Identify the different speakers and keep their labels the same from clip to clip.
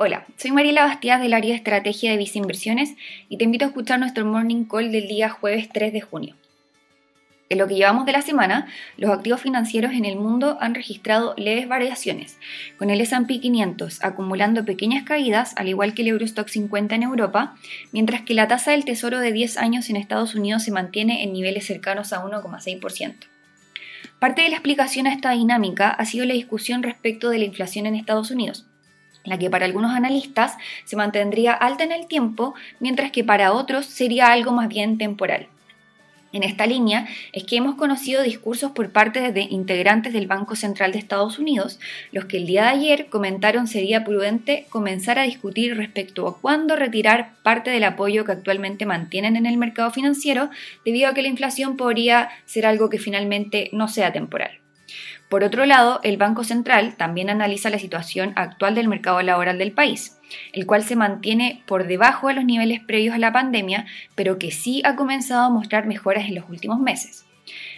Speaker 1: Hola, soy Mariela Bastidas del área de estrategia de Visa Inversiones y te invito a escuchar nuestro morning call del día jueves 3 de junio. En lo que llevamos de la semana, los activos financieros en el mundo han registrado leves variaciones, con el S&P 500 acumulando pequeñas caídas, al igual que el Eurostock 50 en Europa, mientras que la tasa del tesoro de 10 años en Estados Unidos se mantiene en niveles cercanos a 1,6%. Parte de la explicación a esta dinámica ha sido la discusión respecto de la inflación en Estados Unidos la que para algunos analistas se mantendría alta en el tiempo, mientras que para otros sería algo más bien temporal. En esta línea es que hemos conocido discursos por parte de integrantes del Banco Central de Estados Unidos, los que el día de ayer comentaron sería prudente comenzar a discutir respecto a cuándo retirar parte del apoyo que actualmente mantienen en el mercado financiero, debido a que la inflación podría ser algo que finalmente no sea temporal. Por otro lado, el Banco Central también analiza la situación actual del mercado laboral del país, el cual se mantiene por debajo de los niveles previos a la pandemia, pero que sí ha comenzado a mostrar mejoras en los últimos meses.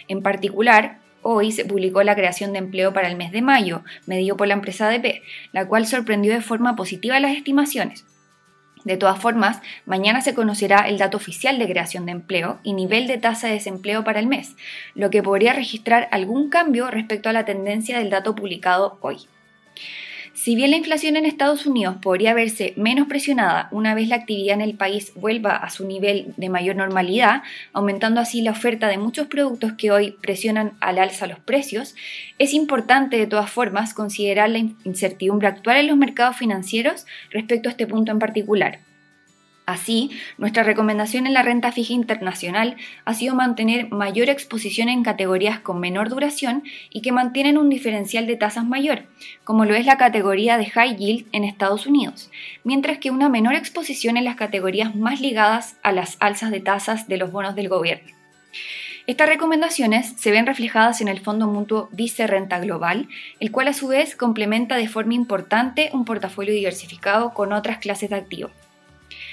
Speaker 1: En particular, Hoy se publicó la creación de empleo para el mes de mayo, medido por la empresa ADP, la cual sorprendió de forma positiva las estimaciones, de todas formas, mañana se conocerá el dato oficial de creación de empleo y nivel de tasa de desempleo para el mes, lo que podría registrar algún cambio respecto a la tendencia del dato publicado hoy. Si bien la inflación en Estados Unidos podría verse menos presionada una vez la actividad en el país vuelva a su nivel de mayor normalidad, aumentando así la oferta de muchos productos que hoy presionan al alza los precios, es importante de todas formas considerar la incertidumbre actual en los mercados financieros respecto a este punto en particular Así, nuestra recomendación en la renta fija internacional ha sido mantener mayor exposición en categorías con menor duración y que mantienen un diferencial de tasas mayor, como lo es la categoría de high yield en Estados Unidos, mientras que una menor exposición en las categorías más ligadas a las alzas de tasas de los bonos del gobierno. Estas recomendaciones se ven reflejadas en el Fondo Mutuo Vice Renta Global, el cual a su vez complementa de forma importante un portafolio diversificado con otras clases de activos.